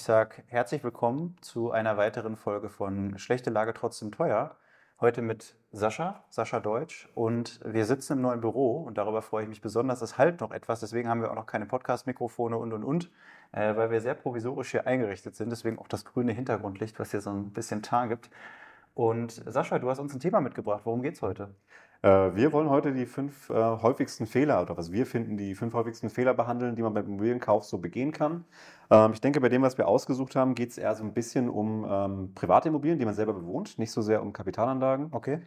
Ich sage herzlich willkommen zu einer weiteren Folge von Schlechte Lage trotzdem teuer. Heute mit Sascha, Sascha Deutsch. Und wir sitzen im neuen Büro und darüber freue ich mich besonders. Es halt noch etwas, deswegen haben wir auch noch keine Podcast-Mikrofone und und und, äh, weil wir sehr provisorisch hier eingerichtet sind. Deswegen auch das grüne Hintergrundlicht, was hier so ein bisschen Tar gibt. Und Sascha, du hast uns ein Thema mitgebracht. Worum geht es heute? Äh, wir wollen heute die fünf äh, häufigsten Fehler oder was wir finden, die fünf häufigsten Fehler behandeln, die man beim Immobilienkauf so begehen kann. Ähm, ich denke, bei dem, was wir ausgesucht haben, geht es eher so ein bisschen um ähm, private Immobilien, die man selber bewohnt, nicht so sehr um Kapitalanlagen. Okay.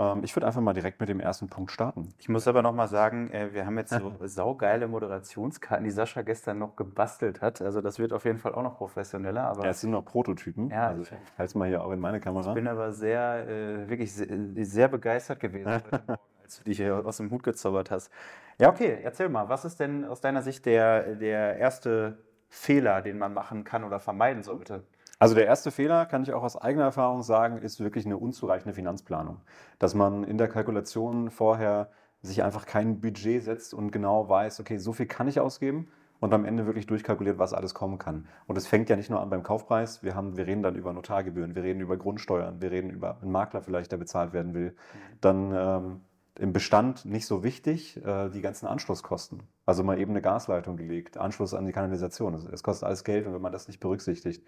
Ähm, ich würde einfach mal direkt mit dem ersten Punkt starten. Ich muss aber noch mal sagen, äh, wir haben jetzt so saugeile Moderationskarten, die Sascha gestern noch gebastelt hat. Also das wird auf jeden Fall auch noch professioneller. Aber ja, es sind noch Prototypen. Ja, also, halt's mal hier auch in meine Kamera. Ich bin aber sehr, äh, wirklich sehr, sehr, begeistert gewesen heute Morgen, als du dich hier aus dem Hut gezaubert hast. Ja, okay, erzähl mal, was ist denn aus deiner Sicht der, der erste Fehler, den man machen kann oder vermeiden sollte? Also der erste Fehler, kann ich auch aus eigener Erfahrung sagen, ist wirklich eine unzureichende Finanzplanung. Dass man in der Kalkulation vorher sich einfach kein Budget setzt und genau weiß, okay, so viel kann ich ausgeben und am Ende wirklich durchkalkuliert, was alles kommen kann. Und es fängt ja nicht nur an beim Kaufpreis, wir, haben, wir reden dann über Notargebühren, wir reden über Grundsteuern, wir reden über einen Makler vielleicht, der bezahlt werden will. Dann ähm, im Bestand nicht so wichtig, äh, die ganzen Anschlusskosten. Also mal eben eine Gasleitung gelegt, Anschluss an die Kanalisation. Es kostet alles Geld und wenn man das nicht berücksichtigt,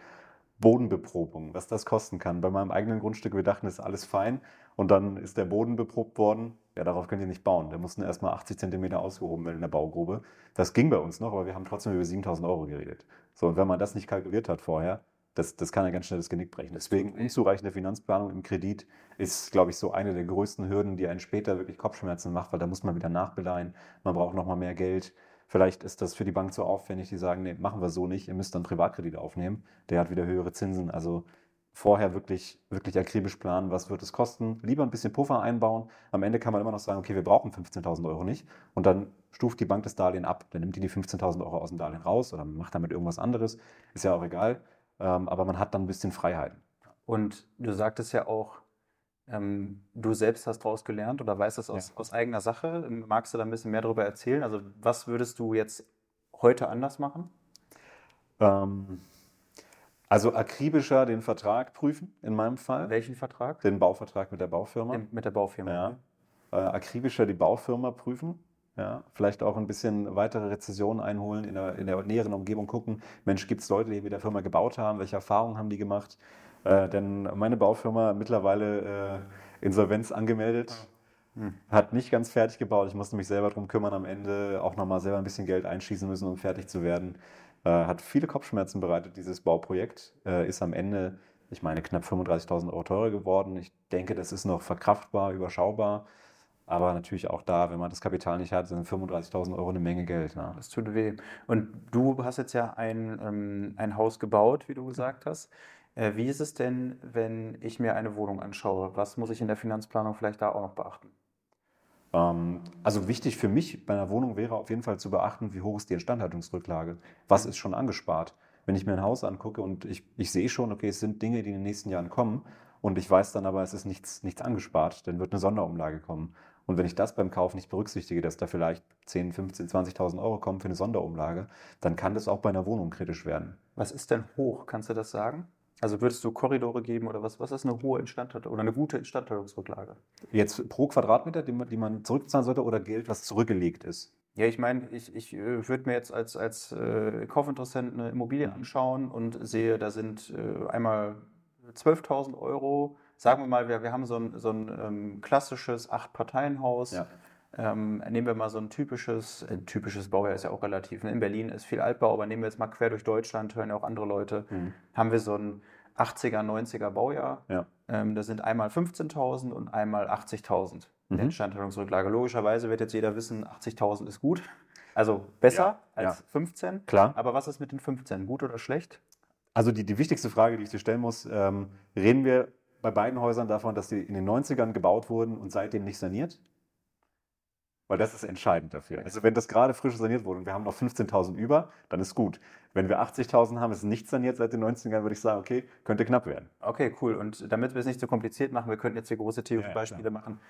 Bodenbeprobung, was das kosten kann. Bei meinem eigenen Grundstück, wir dachten, das ist alles fein. Und dann ist der Boden beprobt worden. Ja, darauf könnt ihr nicht bauen. Der mussten erstmal 80 Zentimeter ausgehoben werden in der Baugrube. Das ging bei uns noch, aber wir haben trotzdem über 7000 Euro geredet. So, und wenn man das nicht kalkuliert hat vorher, das, das kann ja ganz schnell das Genick brechen. Deswegen unzureichende Finanzplanung im Kredit ist, glaube ich, so eine der größten Hürden, die einen später wirklich Kopfschmerzen macht, weil da muss man wieder nachbeleihen. Man braucht nochmal mehr Geld. Vielleicht ist das für die Bank so aufwendig, die sagen, nee, machen wir so nicht, ihr müsst dann Privatkredit aufnehmen, der hat wieder höhere Zinsen. Also vorher wirklich, wirklich akribisch planen, was wird es kosten. Lieber ein bisschen Puffer einbauen. Am Ende kann man immer noch sagen, okay, wir brauchen 15.000 Euro nicht. Und dann stuft die Bank das Darlehen ab. Dann nimmt die die 15.000 Euro aus dem Darlehen raus oder macht damit irgendwas anderes. Ist ja auch egal. Ähm, aber man hat dann ein bisschen Freiheiten. Und du sagtest ja auch, ähm, du selbst hast daraus gelernt oder weißt es aus, ja. aus eigener Sache. Magst du da ein bisschen mehr darüber erzählen? Also was würdest du jetzt heute anders machen? Ähm, also akribischer den Vertrag prüfen, in meinem Fall. Welchen Vertrag? Den Bauvertrag mit der Baufirma. Den, mit der Baufirma. Ja. Äh, akribischer die Baufirma prüfen. Ja, vielleicht auch ein bisschen weitere Rezessionen einholen, in der, in der näheren Umgebung gucken. Mensch, gibt es Leute, die mit der Firma gebaut haben? Welche Erfahrungen haben die gemacht? Äh, denn meine Baufirma mittlerweile äh, Insolvenz angemeldet, hm. hat nicht ganz fertig gebaut. Ich musste mich selber darum kümmern, am Ende auch nochmal selber ein bisschen Geld einschießen müssen, um fertig zu werden. Äh, hat viele Kopfschmerzen bereitet, dieses Bauprojekt. Äh, ist am Ende, ich meine, knapp 35.000 Euro teurer geworden. Ich denke, das ist noch verkraftbar, überschaubar. Aber natürlich auch da, wenn man das Kapital nicht hat, sind 35.000 Euro eine Menge Geld. Ne? Das tut weh. Und du hast jetzt ja ein, ähm, ein Haus gebaut, wie du gesagt hast. Äh, wie ist es denn, wenn ich mir eine Wohnung anschaue? Was muss ich in der Finanzplanung vielleicht da auch noch beachten? Ähm, also wichtig für mich bei einer Wohnung wäre auf jeden Fall zu beachten, wie hoch ist die Instandhaltungsrücklage? Was ist schon angespart? Wenn ich mir ein Haus angucke und ich, ich sehe schon, okay, es sind Dinge, die in den nächsten Jahren kommen und ich weiß dann aber, es ist nichts, nichts angespart, dann wird eine Sonderumlage kommen. Und wenn ich das beim Kauf nicht berücksichtige, dass da vielleicht 10, 15, 20.000 Euro kommen für eine Sonderumlage, dann kann das auch bei einer Wohnung kritisch werden. Was ist denn hoch? Kannst du das sagen? Also würdest du Korridore geben oder was? Was ist eine hohe Instandhaltung oder eine gute Instandhaltungsrücklage? Jetzt pro Quadratmeter, die man, die man zurückzahlen sollte oder Geld, was zurückgelegt ist? Ja, ich meine, ich, ich äh, würde mir jetzt als, als äh, Kaufinteressent eine Immobilie anschauen und sehe, da sind äh, einmal 12.000 Euro. Sagen wir mal, wir, wir haben so ein, so ein ähm, klassisches Acht-Parteien-Haus. Ja. Ähm, nehmen wir mal so ein typisches, ein äh, typisches Baujahr ist ja auch relativ. Ne? In Berlin ist viel Altbau, aber nehmen wir jetzt mal quer durch Deutschland, hören ja auch andere Leute, mhm. haben wir so ein 80er, 90er Baujahr. Ja. Ähm, da sind einmal 15.000 und einmal 80.000 mhm. Instandhaltungsrücklage. Logischerweise wird jetzt jeder wissen, 80.000 ist gut. Also besser ja, als ja. 15. Klar. Aber was ist mit den 15? Gut oder schlecht? Also die, die wichtigste Frage, die ich dir stellen muss, ähm, reden wir bei beiden Häusern davon, dass die in den 90ern gebaut wurden und seitdem nicht saniert? Weil das ist entscheidend dafür. Also wenn das gerade frisch saniert wurde und wir haben noch 15.000 über, dann ist gut. Wenn wir 80.000 haben, ist nicht saniert seit den 90ern, würde ich sagen, okay, könnte knapp werden. Okay, cool. Und damit wir es nicht so kompliziert machen, wir könnten jetzt hier große Theoriebeispiele ja, machen.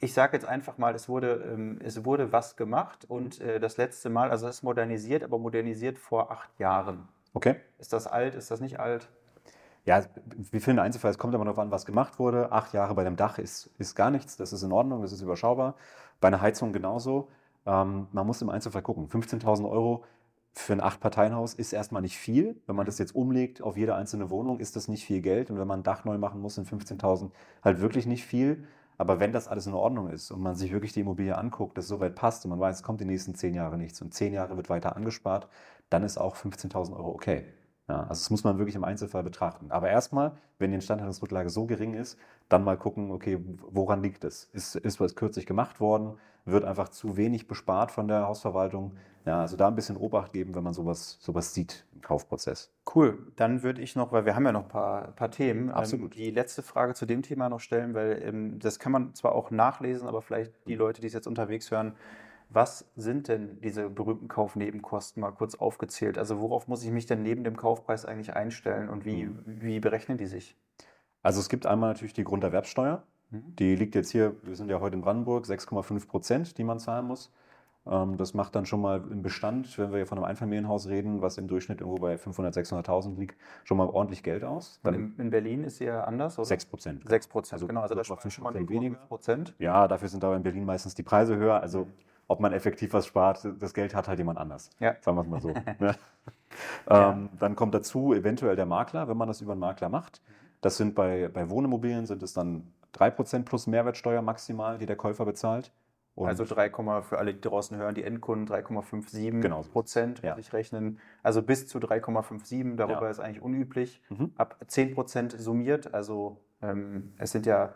Ich sage jetzt einfach mal, es wurde, ähm, es wurde was gemacht und äh, das letzte Mal, also es ist modernisiert, aber modernisiert vor acht Jahren. Okay. Ist das alt? Ist das nicht alt? Ja, wir finden Einzelfall, es kommt immer darauf an, was gemacht wurde. Acht Jahre bei dem Dach ist, ist gar nichts, das ist in Ordnung, das ist überschaubar. Bei einer Heizung genauso. Ähm, man muss im Einzelfall gucken. 15.000 Euro für ein Acht-Parteien-Haus ist erstmal nicht viel. Wenn man das jetzt umlegt auf jede einzelne Wohnung, ist das nicht viel Geld. Und wenn man ein Dach neu machen muss, sind 15.000 halt wirklich nicht viel. Aber wenn das alles in Ordnung ist und man sich wirklich die Immobilie anguckt, das soweit passt und man weiß, es kommt die nächsten zehn Jahre nichts und zehn Jahre wird weiter angespart, dann ist auch 15.000 Euro okay. Ja, also das muss man wirklich im Einzelfall betrachten. Aber erstmal, wenn die Instandhaltungsrücklage so gering ist, dann mal gucken, okay, woran liegt es? Ist, ist was kürzlich gemacht worden? Wird einfach zu wenig bespart von der Hausverwaltung? Ja, also da ein bisschen Obacht geben, wenn man sowas, sowas sieht im Kaufprozess. Cool. Dann würde ich noch, weil wir haben ja noch ein paar, paar Themen, ähm, Absolut. Ähm, die letzte Frage zu dem Thema noch stellen, weil ähm, das kann man zwar auch nachlesen, aber vielleicht die Leute, die es jetzt unterwegs hören, was sind denn diese berühmten Kaufnebenkosten mal kurz aufgezählt? Also worauf muss ich mich denn neben dem Kaufpreis eigentlich einstellen und wie, mhm. wie berechnen die sich? Also es gibt einmal natürlich die Grunderwerbsteuer. Mhm. Die liegt jetzt hier, wir sind ja heute in Brandenburg, 6,5 Prozent, die man zahlen muss. Ähm, das macht dann schon mal im Bestand, wenn wir hier von einem Einfamilienhaus reden, was im Durchschnitt irgendwo bei 500.000, 600.000 liegt, schon mal ordentlich Geld aus. Dann in, in, Berlin ist sie ja anders, oder? 6 Prozent. 6 Prozent, also, genau. Also das ist schon mal weniger. Prozent. Ja, dafür sind aber in Berlin meistens die Preise höher. Also mhm ob man effektiv was spart, das Geld hat halt jemand anders. Ja. Sagen wir es mal so. ja. ähm, dann kommt dazu eventuell der Makler, wenn man das über einen Makler macht. Das sind bei, bei Wohnimmobilien sind es dann 3% plus Mehrwertsteuer maximal, die der Käufer bezahlt. Und also 3, für alle, die draußen hören, die Endkunden 3,57 genau. Prozent ja. ich rechnen. Also bis zu 3,57, darüber ja. ist eigentlich unüblich. Mhm. Ab 10 Prozent summiert, also ähm, es sind ja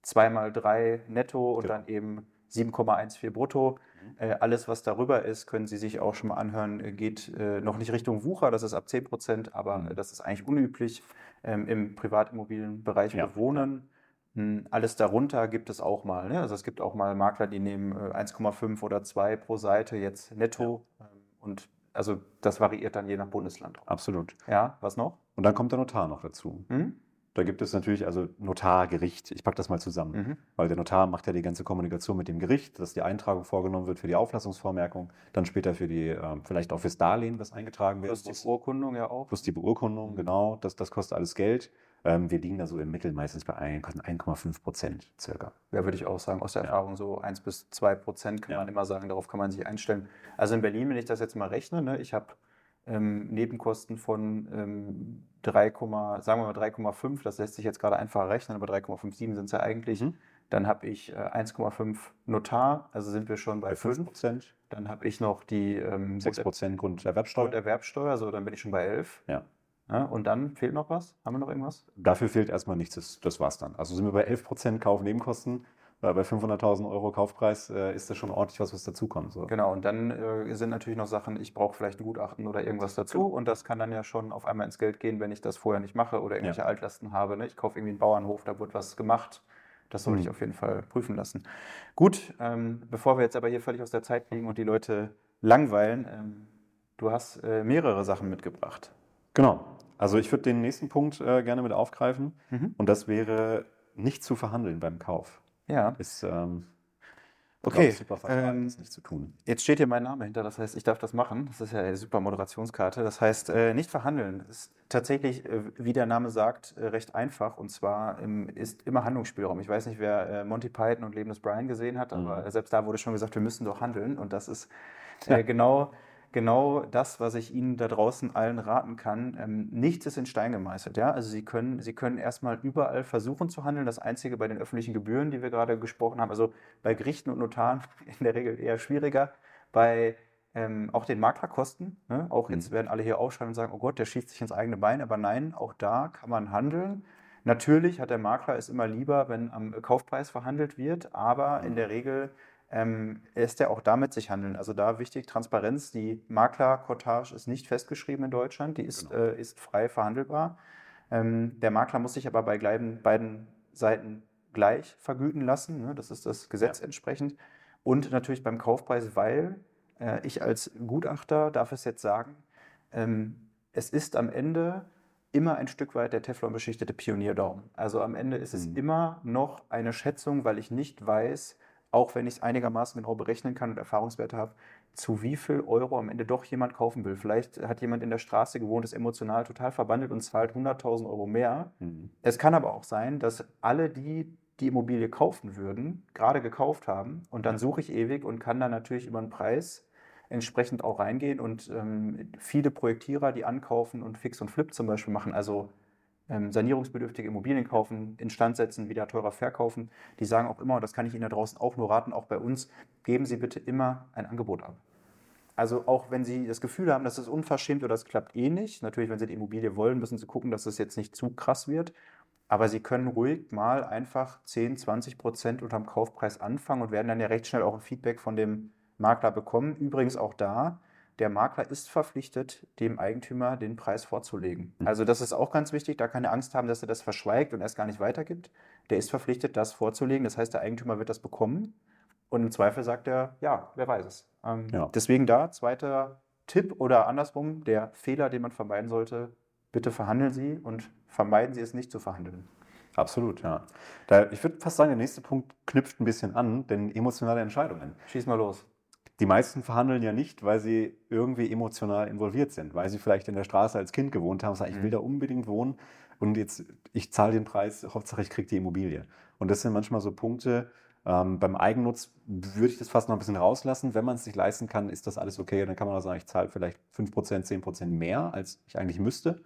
zweimal drei netto und genau. dann eben 7,14 brutto. Mhm. Äh, alles, was darüber ist, können Sie sich auch schon mal anhören, äh, geht äh, noch nicht Richtung Wucher, das ist ab 10 Prozent, aber mhm. das ist eigentlich unüblich ähm, im Privatimmobilienbereich ja. Wohnen. Hm, alles darunter gibt es auch mal. Ne? Also es gibt auch mal Makler, die nehmen 1,5 oder 2 pro Seite jetzt netto. Ja. Ähm, und also das variiert dann je nach Bundesland. Absolut. Ja, was noch? Und dann kommt der Notar noch dazu. Mhm. Da gibt es natürlich, also Notar, Gericht, ich packe das mal zusammen, mhm. weil der Notar macht ja die ganze Kommunikation mit dem Gericht, dass die Eintragung vorgenommen wird für die Auflassungsvormerkung, dann später für die, äh, vielleicht auch fürs Darlehen, was eingetragen wird. Plus die Beurkundung ja auch. Plus die Beurkundung, mhm. genau, das, das kostet alles Geld. Ähm, wir liegen da so im Mittel meistens bei 1,5 Prozent circa. Ja, würde ich auch sagen, aus der ja. Erfahrung so 1 bis 2 Prozent kann ja. man immer sagen, darauf kann man sich einstellen. Also in Berlin, wenn ich das jetzt mal rechne, ne, ich habe ähm, Nebenkosten von ähm, 3, sagen wir mal 3,5, das lässt sich jetzt gerade einfach rechnen, aber 3,57 sind es ja eigentlich. Mhm. Dann habe ich äh, 1,5 Notar, also sind wir schon bei, bei 5 Prozent. Dann habe ich noch die ähm, 6 Prozent Grunderwerbsteuer. Grunderwerbsteuer, so dann bin ich schon bei 11. Ja. ja. Und dann fehlt noch was? Haben wir noch irgendwas? Dafür fehlt erstmal nichts, das, das war's dann. Also sind wir bei 11 Prozent Kaufnebenkosten weil bei 500.000 Euro Kaufpreis äh, ist das schon ordentlich was, was dazukommt. So. Genau, und dann äh, sind natürlich noch Sachen, ich brauche vielleicht ein Gutachten oder irgendwas dazu genau. und das kann dann ja schon auf einmal ins Geld gehen, wenn ich das vorher nicht mache oder irgendwelche ja. Altlasten habe. Ne? Ich kaufe irgendwie einen Bauernhof, da wird was gemacht. Das sollte mhm. ich auf jeden Fall prüfen lassen. Gut, ähm, bevor wir jetzt aber hier völlig aus der Zeit liegen und die Leute langweilen, ähm, du hast äh, mehrere Sachen mitgebracht. Genau. Also ich würde den nächsten Punkt äh, gerne mit aufgreifen mhm. und das wäre nicht zu verhandeln beim Kauf. Ja. Ist ähm, okay. super ähm, das nicht zu tun. Jetzt steht hier mein Name hinter, das heißt, ich darf das machen. Das ist ja eine super Moderationskarte. Das heißt, äh, nicht verhandeln. Das ist tatsächlich, äh, wie der Name sagt, äh, recht einfach. Und zwar ähm, ist immer Handlungsspielraum. Ich weiß nicht, wer äh, Monty Python und Leben des Brian gesehen hat, aber mhm. selbst da wurde schon gesagt, wir müssen doch handeln. Und das ist äh, genau genau das, was ich Ihnen da draußen allen raten kann. Ähm, nichts ist in Stein gemeißelt. Ja? Also Sie können, Sie können erstmal überall versuchen zu handeln. Das Einzige bei den öffentlichen Gebühren, die wir gerade gesprochen haben, also bei Gerichten und Notaren in der Regel eher schwieriger. Bei ähm, auch den Maklerkosten. Ne? Auch mhm. jetzt werden alle hier aufschreiben und sagen, oh Gott, der schießt sich ins eigene Bein. Aber nein, auch da kann man handeln. Natürlich hat der Makler es immer lieber, wenn am Kaufpreis verhandelt wird, aber in der Regel ähm, ist er auch damit sich handeln. Also da wichtig Transparenz. Die Maklerkortage ist nicht festgeschrieben in Deutschland, die ist, genau. äh, ist frei verhandelbar. Ähm, der Makler muss sich aber bei beiden Seiten gleich vergüten lassen. Ne? Das ist das Gesetz ja. entsprechend. Und natürlich beim Kaufpreis, weil äh, ich als Gutachter darf es jetzt sagen, ähm, es ist am Ende immer ein Stück weit der Teflon beschichtete Pionierdaumen. Also am Ende ist es mhm. immer noch eine Schätzung, weil ich nicht weiß, auch wenn ich es einigermaßen genau berechnen kann und Erfahrungswerte habe, zu wie viel Euro am Ende doch jemand kaufen will. Vielleicht hat jemand in der Straße gewohnt, ist emotional total verwandelt und zahlt 100.000 Euro mehr. Mhm. Es kann aber auch sein, dass alle die, die Immobilie kaufen würden, gerade gekauft haben und dann suche ich ewig und kann dann natürlich über den Preis entsprechend auch reingehen und ähm, viele Projektierer, die ankaufen und Fix und Flip zum Beispiel machen, also ähm, sanierungsbedürftige Immobilien kaufen, instand setzen, wieder teurer verkaufen, die sagen auch immer, und das kann ich Ihnen da draußen auch nur raten, auch bei uns, geben Sie bitte immer ein Angebot ab. Also auch wenn Sie das Gefühl haben, dass es unverschämt oder das klappt eh nicht, natürlich, wenn Sie die Immobilie wollen, müssen Sie gucken, dass es jetzt nicht zu krass wird. Aber Sie können ruhig mal einfach 10, 20 Prozent unterm Kaufpreis anfangen und werden dann ja recht schnell auch ein Feedback von dem Makler bekommen. Übrigens auch da, der Makler ist verpflichtet, dem Eigentümer den Preis vorzulegen. Mhm. Also das ist auch ganz wichtig, da keine Angst haben, dass er das verschweigt und erst gar nicht weitergibt. Der ist verpflichtet, das vorzulegen. Das heißt, der Eigentümer wird das bekommen und im Zweifel sagt er, ja, wer weiß es. Ähm, ja. Deswegen da, zweiter Tipp oder andersrum, der Fehler, den man vermeiden sollte, bitte verhandeln Sie und vermeiden Sie es nicht zu verhandeln. Absolut, ja. Da, ich würde fast sagen, der nächste Punkt knüpft ein bisschen an, denn emotionale Entscheidungen. Schieß mal los. Die meisten verhandeln ja nicht, weil sie irgendwie emotional involviert sind, weil sie vielleicht in der Straße als Kind gewohnt haben und sagen, ich will mhm. da unbedingt wohnen und jetzt, ich zahle den Preis, Hauptsache ich kriege die Immobilie. Und das sind manchmal so Punkte, ähm, beim Eigennutz würde ich das fast noch ein bisschen rauslassen. Wenn man es sich leisten kann, ist das alles okay. Dann kann man auch sagen, ich zahle vielleicht 5%, 10% mehr, als ich eigentlich müsste.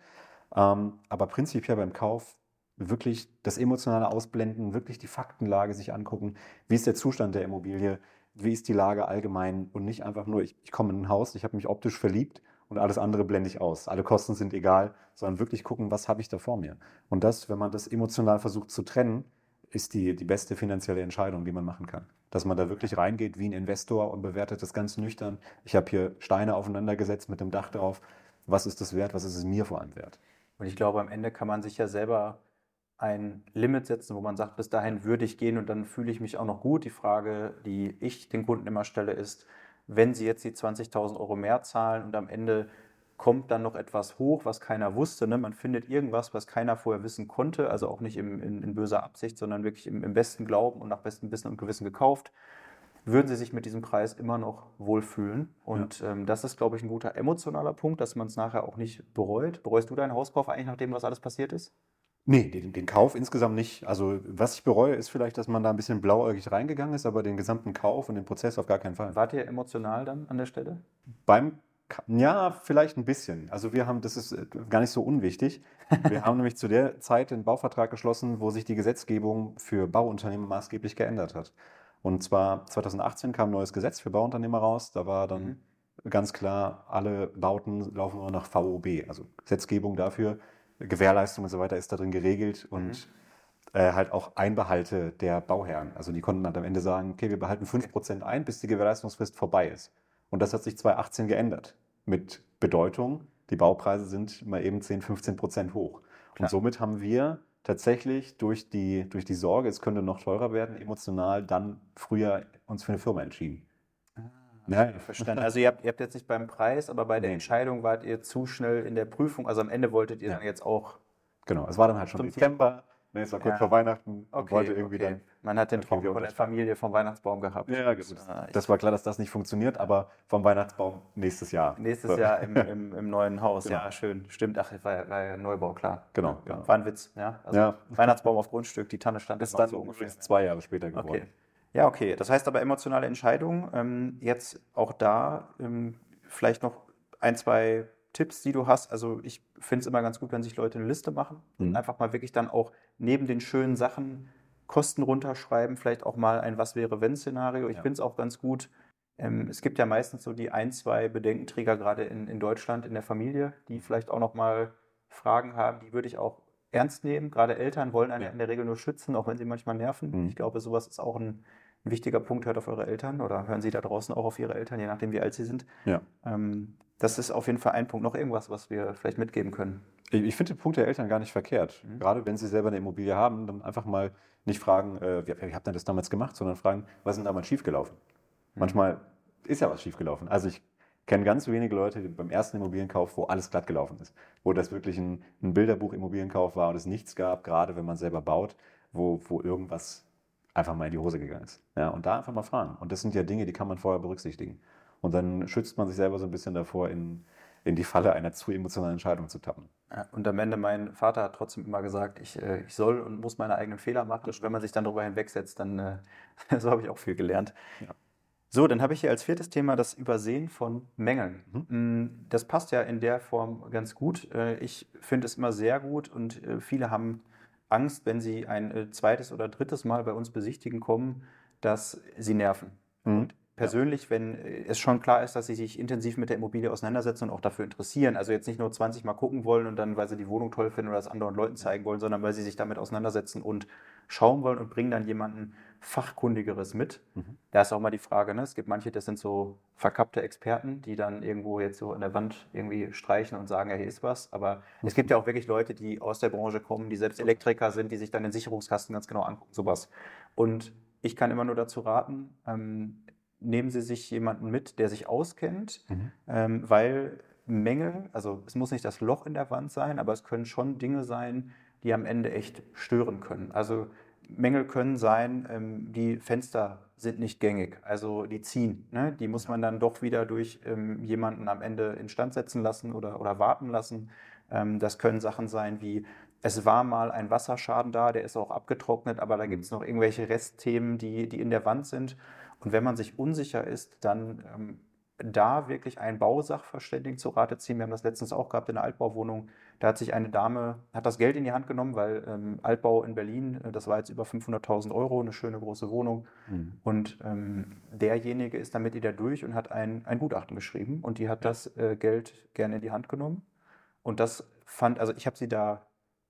Ähm, aber prinzipiell beim Kauf wirklich das emotionale Ausblenden, wirklich die Faktenlage sich angucken. Wie ist der Zustand der Immobilie? Wie ist die Lage allgemein und nicht einfach nur, ich, ich komme in ein Haus, ich habe mich optisch verliebt und alles andere blende ich aus. Alle Kosten sind egal, sondern wirklich gucken, was habe ich da vor mir. Und das, wenn man das emotional versucht zu trennen, ist die, die beste finanzielle Entscheidung, die man machen kann. Dass man da wirklich reingeht wie ein Investor und bewertet das ganz nüchtern. Ich habe hier Steine aufeinander gesetzt mit dem Dach drauf. Was ist das wert? Was ist es mir vor allem wert? Und ich glaube, am Ende kann man sich ja selber ein Limit setzen, wo man sagt, bis dahin würde ich gehen und dann fühle ich mich auch noch gut. Die Frage, die ich den Kunden immer stelle, ist, wenn sie jetzt die 20.000 Euro mehr zahlen und am Ende kommt dann noch etwas hoch, was keiner wusste. Ne? Man findet irgendwas, was keiner vorher wissen konnte, also auch nicht im, in, in, böser Absicht, sondern wirklich im, im, besten Glauben und nach bestem Wissen und Gewissen gekauft. Würden Sie sich mit diesem Preis immer noch wohlfühlen? Und ja. ähm, das ist, glaube ich, ein guter emotionaler Punkt, dass man es nachher auch nicht bereut. Bereust du deinen Hauskauf eigentlich, nachdem was alles passiert ist? Nee, den, den, Kauf insgesamt nicht. Also was ich bereue, ist vielleicht, dass man da ein bisschen blauäugig reingegangen ist, aber den gesamten Kauf und den Prozess auf gar keinen Fall. Wart ihr emotional dann an der Stelle? Beim ja, vielleicht ein bisschen. Also wir haben, das ist äh, gar nicht so unwichtig. Wir haben nämlich zu der Zeit den Bauvertrag geschlossen, wo sich die Gesetzgebung für Bauunternehmen maßgeblich geändert hat. Und zwar 2018 kam ein neues Gesetz für Bauunternehmer raus. Da war dann mhm. ganz klar, alle Bauten laufen nur nach VOB, also Gesetzgebung dafür, Gewährleistung und so weiter ist da drin geregelt und mhm. äh, halt auch Einbehalte der Bauherren. Also die konnten halt am Ende sagen, okay, wir behalten 5% ein, bis die Gewährleistungsfrist vorbei ist. Und das hat sich 2018 geändert. Mit Bedeutung, die Baupreise sind mal eben 10, 15 Prozent hoch. Klar. Und somit haben wir tatsächlich durch die, durch die Sorge, es könnte noch teurer werden, emotional dann früher uns für eine Firma entschieden. Ja, verstanden. Also ihr habt, ihr habt jetzt nicht beim Preis, aber bei der nee. Entscheidung wart ihr zu schnell in der Prüfung. Also am Ende wolltet ihr ja. dann jetzt auch. Genau, es war dann halt schon Dezember. Nee, es war kurz ja. vor Weihnachten. Okay, wollte irgendwie okay. dann. Man hat den Traum von der Familie vom Weihnachtsbaum gehabt. Ja, gut. Ah, das war klar, dass das nicht funktioniert, aber vom Weihnachtsbaum nächstes Jahr. Nächstes so. Jahr im, im, im, neuen Haus. Genau. Ja, schön. Stimmt. Ach, war, war ja Neubau, klar. Genau, genau. War ein Witz. Ja? Also ja. Weihnachtsbaum auf Grundstück, die Tanne stand. Das ist dann so übrigens zwei Jahre später geworden. Okay. Ja, okay. Das heißt aber emotionale Entscheidungen. Ähm, jetzt auch da ähm, vielleicht noch ein, zwei Tipps, die du hast. Also ich finde es immer ganz gut, wenn sich Leute eine Liste machen mhm. und einfach mal wirklich dann auch neben den schönen Sachen Kosten runterschreiben, vielleicht auch mal ein Was wäre wenn Szenario. Ich ja. finde es auch ganz gut. Ähm, es gibt ja meistens so die ein, zwei Bedenkenträger gerade in, in Deutschland in der Familie, die vielleicht auch noch mal Fragen haben. Die würde ich auch ernst nehmen. Gerade Eltern wollen einen ja. in der Regel nur schützen, auch wenn sie manchmal nerven. Mhm. Ich glaube, sowas ist auch ein ein wichtiger Punkt, hört auf eure Eltern oder hören Sie da draußen auch auf Ihre Eltern, je nachdem, wie alt Sie sind. Ja. Ähm, das ist auf jeden Fall ein Punkt. Noch irgendwas, was wir vielleicht mitgeben können? Ich, ich finde den Punkt der Eltern gar nicht verkehrt. Mhm. Gerade wenn Sie selber eine Immobilie haben, dann einfach mal nicht fragen, äh, wie, wie habt ihr das damals gemacht, sondern fragen, was ist denn damals schiefgelaufen? Mhm. Manchmal ist ja was schiefgelaufen. Also ich kenne ganz wenige Leute beim ersten Immobilienkauf, wo alles glatt gelaufen ist. Wo das wirklich ein, ein Bilderbuch-Immobilienkauf war und es nichts gab, gerade wenn man selber baut, wo, wo irgendwas einfach mal in die Hose gegangen ist. Ja, und da einfach mal fragen. Und das sind ja Dinge, die kann man vorher berücksichtigen. Und dann schützt man sich selber so ein bisschen davor, in, in die Falle einer zu emotionalen Entscheidung zu tappen. Ja, und am Ende, mein Vater hat trotzdem immer gesagt, ich, äh, ich soll und muss meine eigenen Fehler machen. Und wenn man sich dann darüber hinwegsetzt, dann äh, so habe ich auch viel gelernt. Ja. So, dann habe ich hier als viertes Thema das Übersehen von Mängeln. Mhm. Mm, das passt ja in der Form ganz gut. Äh, ich finde es immer sehr gut und viele haben Angst, wenn sie ein äh, zweites oder drittes Mal bei uns besichtigen kommen, dass sie nerven. Mhm. Und persönlich, wenn es schon klar ist, dass sie sich intensiv mit der Immobilie auseinandersetzen und auch dafür interessieren. Also jetzt nicht nur 20 Mal gucken wollen und dann, weil sie die Wohnung toll finden oder das anderen Leuten zeigen wollen, sondern weil sie sich damit auseinandersetzen und schauen wollen und bringen dann jemanden Fachkundigeres mit. Mhm. Da ist auch mal die Frage, ne? es gibt manche, das sind so verkappte Experten, die dann irgendwo jetzt so an der Wand irgendwie streichen und sagen, ja, hier ist was. Aber mhm. es gibt ja auch wirklich Leute, die aus der Branche kommen, die selbst Elektriker sind, die sich dann den Sicherungskasten ganz genau angucken, sowas. Und ich kann immer nur dazu raten, ähm, nehmen Sie sich jemanden mit, der sich auskennt, mhm. ähm, weil Mängel, also es muss nicht das Loch in der Wand sein, aber es können schon Dinge sein, die am Ende echt stören können. Also Mängel können sein, ähm, die Fenster sind nicht gängig, also die ziehen. Ne? Die muss man dann doch wieder durch ähm, jemanden am Ende instand setzen lassen oder, oder warten lassen. Ähm, das können Sachen sein wie, es war mal ein Wasserschaden da, der ist auch abgetrocknet, aber da gibt es noch irgendwelche Restthemen, die, die in der Wand sind. Und wenn man sich unsicher ist, dann ähm, da wirklich einen Bausachverständigen zu Rate ziehen. Wir haben das letztens auch gehabt in der Altbauwohnung. Da hat sich eine Dame, hat das Geld in die Hand genommen, weil ähm, Altbau in Berlin, äh, das war jetzt über 500.000 Euro, eine schöne große Wohnung. Mhm. Und ähm, derjenige ist damit wieder durch und hat ein, ein Gutachten geschrieben. Und die hat das äh, Geld gerne in die Hand genommen. Und das fand, also ich habe sie da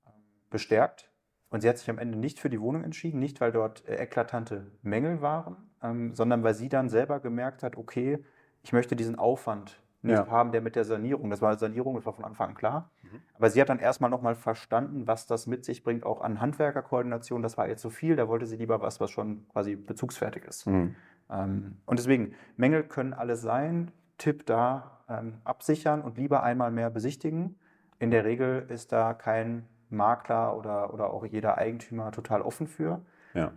ähm, bestärkt. Und sie hat sich am Ende nicht für die Wohnung entschieden, nicht weil dort äh, eklatante Mängel waren, ähm, sondern weil sie dann selber gemerkt hat, okay, ich möchte diesen Aufwand nicht ja. haben, der mit der Sanierung, das war Sanierung, das war von Anfang an klar. Mhm. Aber sie hat dann erstmal nochmal verstanden, was das mit sich bringt, auch an Handwerkerkoordination. Das war ihr zu viel, da wollte sie lieber was, was schon quasi bezugsfertig ist. Mhm. Ähm, und deswegen, Mängel können alles sein. Tipp da, ähm, absichern und lieber einmal mehr besichtigen. In der Regel ist da kein Makler oder, oder auch jeder Eigentümer total offen für. Ja.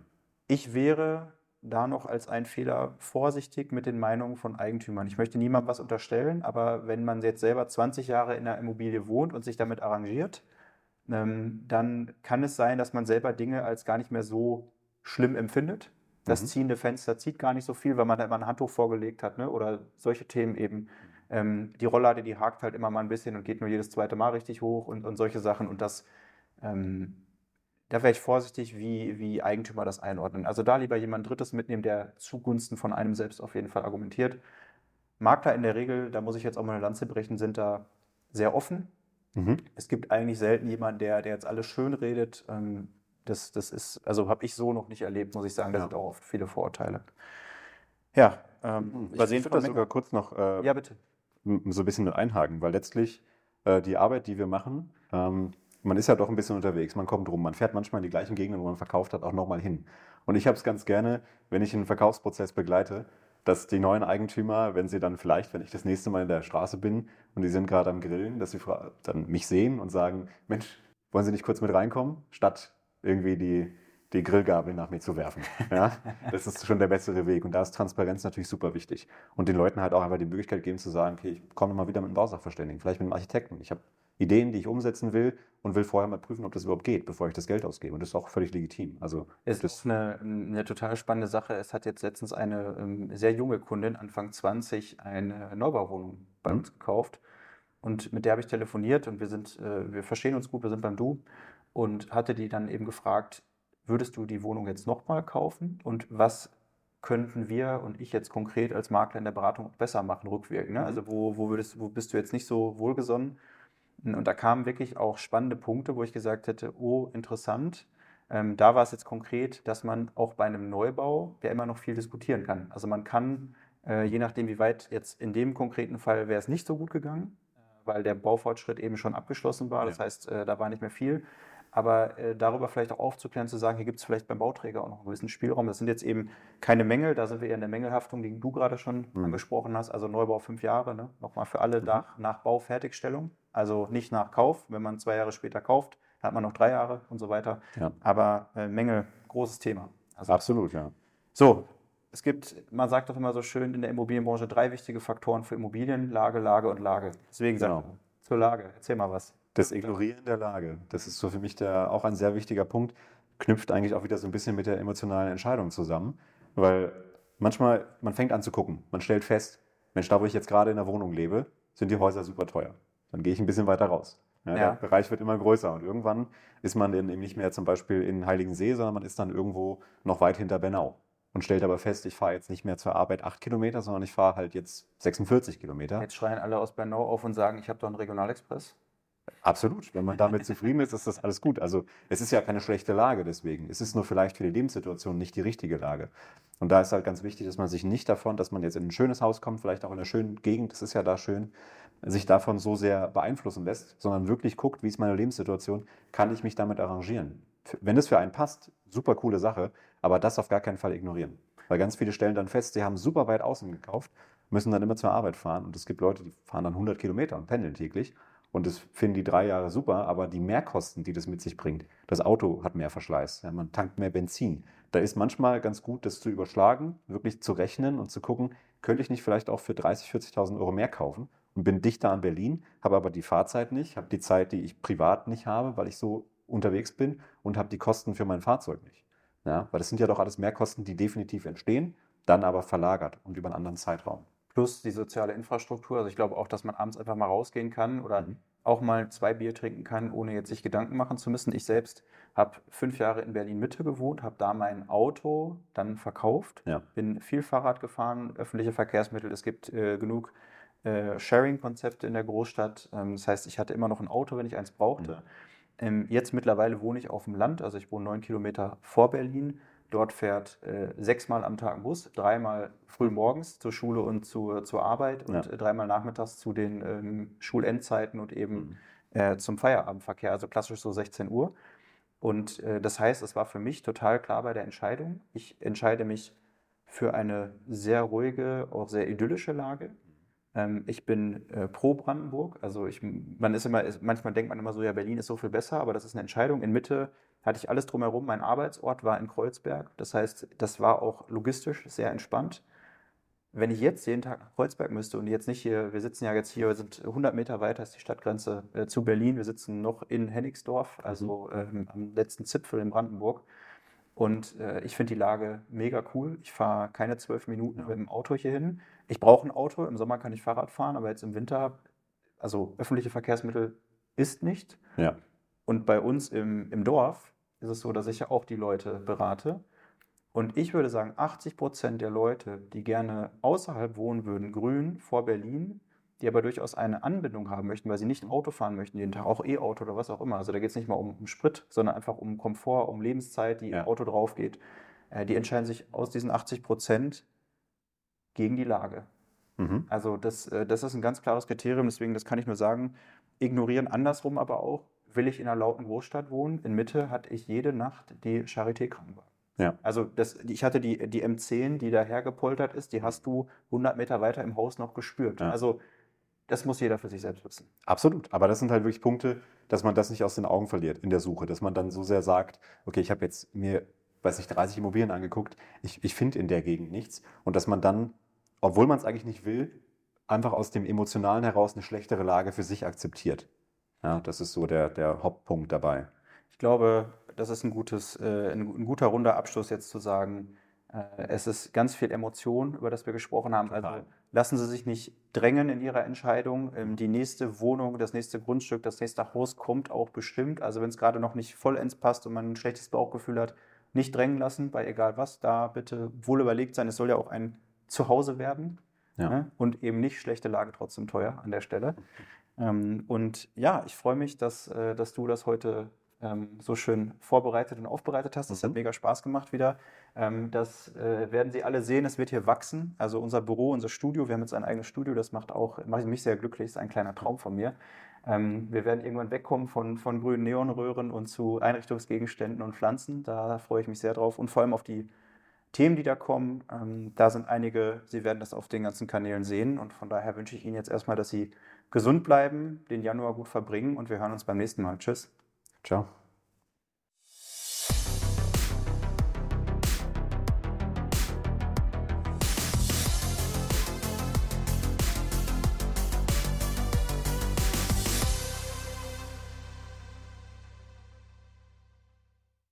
Ich wäre da noch als ein Fehler vorsichtig mit den Meinungen von Eigentümern. Ich möchte niemandem was unterstellen, aber wenn man jetzt selber 20 Jahre in einer Immobilie wohnt und sich damit arrangiert, ähm, dann kann es sein, dass man selber Dinge als gar nicht mehr so schlimm empfindet. Das mhm. ziehende Fenster zieht gar nicht so viel, weil man da immer ein Handtuch vorgelegt hat ne? oder solche Themen eben. Ähm, die Rolllade, die hakt halt immer mal ein bisschen und geht nur jedes zweite Mal richtig hoch und, und solche Sachen. Und das ähm, da wäre ich vorsichtig, wie, wie Eigentümer das einordnen. Also da lieber jemand Drittes mitnehmen, der zugunsten von einem selbst auf jeden Fall argumentiert. Makler in der Regel, da muss ich jetzt auch mal eine Lanze brechen, sind da sehr offen. Mhm. Es gibt eigentlich selten jemanden, der, der jetzt alles schön redet. Ähm, das, das ist, also habe ich so noch nicht erlebt, muss ich sagen. Da ja. sind auch oft viele Vorurteile. Ja, ähm, ich würde das sogar kurz noch äh, ja, bitte. so ein bisschen mit einhaken, weil letztlich äh, die Arbeit, die wir machen, ähm, man ist ja doch ein bisschen unterwegs, man kommt rum, man fährt manchmal in die gleichen Gegenden, wo man verkauft hat, auch nochmal hin. Und ich habe es ganz gerne, wenn ich einen Verkaufsprozess begleite, dass die neuen Eigentümer, wenn sie dann vielleicht, wenn ich das nächste Mal in der Straße bin und die sind gerade am Grillen, dass sie dann mich sehen und sagen, Mensch, wollen Sie nicht kurz mit reinkommen, statt irgendwie die, die Grillgabel nach mir zu werfen. Ja? Das ist schon der bessere Weg. Und da ist Transparenz natürlich super wichtig. Und den Leuten halt auch einfach die Möglichkeit geben zu sagen, okay, ich komme mal wieder mit einem Bausachverständigen, vielleicht mit einem Architekten. Ich habe Ideen, die ich umsetzen will und will vorher mal prüfen, ob das überhaupt geht, bevor ich das Geld ausgebe. Und das ist auch völlig legitim. Also es ist eine, eine total spannende Sache. Es hat jetzt letztens eine ähm, sehr junge Kundin, Anfang 20, eine Neubauwohnung bei mhm. uns gekauft. Und mit der habe ich telefoniert und wir sind, äh, wir verstehen uns gut, wir sind beim Du. Und hatte die dann eben gefragt, würdest du die Wohnung jetzt nochmal kaufen? Und was könnten wir und ich jetzt konkret als Makler in der Beratung besser machen, rückwirkend? Ne? Mhm. Also wo, wo, würdest, wo bist du jetzt nicht so wohlgesonnen? Und da kamen wirklich auch spannende Punkte, wo ich gesagt hätte, oh, interessant. Ähm, da war es jetzt konkret, dass man auch bei einem Neubau ja immer noch viel diskutieren kann. Also man kann, äh, je nachdem, wie weit jetzt in dem konkreten Fall wäre es nicht so gut gegangen, äh, weil der Baufortschritt eben schon abgeschlossen war. Das ja. heißt, äh, da war nicht mehr viel. Aber äh, darüber vielleicht auch aufzuklären, zu sagen, hier gibt es vielleicht beim Bauträger auch noch einen gewissen Spielraum. Das sind jetzt eben keine Mängel, da sind wir eher in der Mängelhaftung, die du gerade schon mhm. angesprochen hast. Also Neubau fünf Jahre, ne? nochmal für alle mhm. nach, nach Baufertigstellung. Also nicht nach Kauf. Wenn man zwei Jahre später kauft, hat man noch drei Jahre und so weiter. Ja. Aber äh, Mängel, großes Thema. Also, Absolut, ja. So, es gibt, man sagt doch immer so schön in der Immobilienbranche drei wichtige Faktoren für Immobilien, Lage, Lage und Lage. Deswegen Genau. sag zur Lage, erzähl mal was. Das Ignorieren der Lage, das ist so für mich der, auch ein sehr wichtiger Punkt, knüpft eigentlich auch wieder so ein bisschen mit der emotionalen Entscheidung zusammen, weil manchmal, man fängt an zu gucken, man stellt fest, Mensch, da wo ich jetzt gerade in der Wohnung lebe, sind die Häuser super teuer. Dann gehe ich ein bisschen weiter raus. Ja, Ja. Der Bereich wird immer größer und irgendwann ist man dann eben nicht mehr zum Beispiel in Heiligensee, sondern man ist dann irgendwo noch weit hinter Bernau und stellt aber fest, ich fahre jetzt nicht mehr zur Arbeit 8 Kilometer, sondern ich fahre halt jetzt 46 Kilometer. Jetzt schreien alle aus Bernau auf und sagen, ich habe doch einen Regionalexpress. Absolut. Wenn man damit zufrieden ist, ist das alles gut. Also es ist ja keine schlechte Lage deswegen. Es ist nur vielleicht für die Lebenssituation nicht die richtige Lage. Und da ist halt ganz wichtig, dass man sich nicht davon, dass man jetzt in ein schönes Haus kommt, vielleicht auch in einer schönen Gegend, das ist ja da schön, sich davon so sehr beeinflussen lässt, sondern wirklich guckt, wie ist meine Lebenssituation, kann ich mich damit arrangieren. Wenn es für einen passt, super coole Sache, aber das auf gar keinen Fall ignorieren. Weil ganz viele stellen dann fest, sie haben super weit außen gekauft, müssen dann immer zur Arbeit fahren und es gibt Leute, die fahren dann 100 Kilometer und pendeln täglich und das finden die drei Jahre super, aber die Mehrkosten, die das mit sich bringt, das Auto hat mehr Verschleiß, ja, man tankt mehr Benzin. Da ist manchmal ganz gut, das zu überschlagen, wirklich zu rechnen und zu gucken, könnte ich nicht vielleicht auch für 30.000, 40.000 Euro mehr kaufen und bin dichter an Berlin, habe aber die Fahrzeit nicht, habe die Zeit, die ich privat nicht habe, weil ich so unterwegs bin und habe die Kosten für mein Fahrzeug nicht. Ja, weil das sind ja doch alles Mehrkosten, die definitiv entstehen, dann aber verlagert und über einen anderen Zeitraum. Plus die soziale Infrastruktur. Also ich glaube auch, dass man abends einfach mal rausgehen kann oder Mhm. auch mal zwei Bier trinken kann, ohne jetzt sich Gedanken machen zu müssen. Ich selbst habe fünf Jahre in Berlin Mitte gewohnt, habe da mein Auto dann verkauft, Ja. bin viel Fahrrad gefahren, öffentliche Verkehrsmittel. Es gibt äh, genug äh, Sharing-Konzepte in der Großstadt. Ähm, das heißt, ich hatte immer noch ein Auto, wenn ich eins brauchte. Mhm. Ähm, jetzt mittlerweile wohne ich auf dem Land, also ich wohne neun Kilometer vor Berlin. Dort fährt äh, sechsmal am Tag ein Bus, dreimal früh morgens zur Schule und zur, zur Arbeit und Ja. äh, dreimal nachmittags zu den ähm, Schulendzeiten und eben Mhm. äh, zum Feierabendverkehr, also klassisch so 16 Uhr. Und äh, das heißt, es war für mich total klar bei der Entscheidung. Ich entscheide mich für eine sehr ruhige, auch sehr idyllische Lage. Ähm, ich bin äh, pro Brandenburg. Also ich, man ist immer, ist, manchmal denkt man immer so, ja, Berlin ist so viel besser, aber das ist eine Entscheidung. In Mitte hatte ich alles drumherum. Mein Arbeitsort war in Kreuzberg. Das heißt, das war auch logistisch sehr entspannt. Wenn ich jetzt jeden Tag nach Kreuzberg müsste und jetzt nicht hier, wir sitzen ja jetzt hier, wir sind 100 Meter weiter ist die Stadtgrenze äh, zu Berlin. Wir sitzen noch in Hennigsdorf, also ähm, am letzten Zipfel in Brandenburg. Und äh, ich finde die Lage mega cool. Ich fahre keine zwölf Minuten Ja. mit dem Auto hier hin. Ich brauche ein Auto. Im Sommer kann ich Fahrrad fahren, aber jetzt im Winter, also öffentliche Verkehrsmittel ist nicht. Ja. Und bei uns im, im Dorf ist es so, dass ich ja auch die Leute berate. Und ich würde sagen, 80 Prozent der Leute, die gerne außerhalb wohnen würden, grün vor Berlin, die aber durchaus eine Anbindung haben möchten, weil sie nicht Auto fahren möchten jeden Tag, auch E-Auto oder was auch immer. Also da geht es nicht mal um, um Sprit, sondern einfach um Komfort, um Lebenszeit, die Ja. im Auto drauf geht. Äh, die entscheiden sich aus diesen 80 Prozent gegen die Lage. Mhm. Also das, äh, das ist ein ganz klares Kriterium, deswegen, das kann ich nur sagen, ignorieren andersrum aber auch, will ich in einer lauten Großstadt wohnen, in Mitte hatte ich jede Nacht die Charité-Krankenwagen. Ja. Also das, ich hatte die, die M10, die daher gepoltert ist, die hast du 100 Meter weiter im Haus noch gespürt. Ja. Also das muss jeder für sich selbst wissen. Absolut. Aber das sind halt wirklich Punkte, dass man das nicht aus den Augen verliert in der Suche. Dass man dann so sehr sagt, okay, ich habe jetzt mir, weiß nicht, 30 Immobilien angeguckt, ich, ich finde in der Gegend nichts. Und dass man dann, obwohl man es eigentlich nicht will, einfach aus dem Emotionalen heraus eine schlechtere Lage für sich akzeptiert. Ja, das ist so der, der Hauptpunkt dabei. Ich glaube, das ist ein, gutes, äh, ein, ein guter runder Abschluss jetzt zu sagen, äh, es ist ganz viel Emotion, über das wir gesprochen haben. Total. Also lassen Sie sich nicht drängen in Ihrer Entscheidung. Ähm, die nächste Wohnung, das nächste Grundstück, das nächste Haus kommt auch bestimmt. Also wenn es gerade noch nicht vollends passt und man ein schlechtes Bauchgefühl hat, nicht drängen lassen, bei egal was, da bitte wohl überlegt sein. Es soll ja auch ein Zuhause werden Ja. ne? und eben nicht schlechte Lage trotzdem teuer an der Stelle. Ähm, und ja, ich freue mich, dass, äh, dass du das heute ähm, so schön vorbereitet und aufbereitet hast. Das Mhm. hat mega Spaß gemacht wieder. Ähm, das äh, werden Sie alle sehen. Es wird hier wachsen. Also unser Büro, unser Studio. Wir haben jetzt ein eigenes Studio. Das macht auch macht mich sehr glücklich. Das ist ein kleiner Traum von mir. Ähm, wir werden irgendwann wegkommen von, von grünen Neonröhren und zu Einrichtungsgegenständen und Pflanzen. Da freue ich mich sehr drauf und vor allem auf die Themen, die da kommen. Ähm, da sind einige, Sie werden das auf den ganzen Kanälen sehen und von daher wünsche ich Ihnen jetzt erstmal, dass Sie gesund bleiben, den Januar gut verbringen und wir hören uns beim nächsten Mal. Tschüss. Ciao.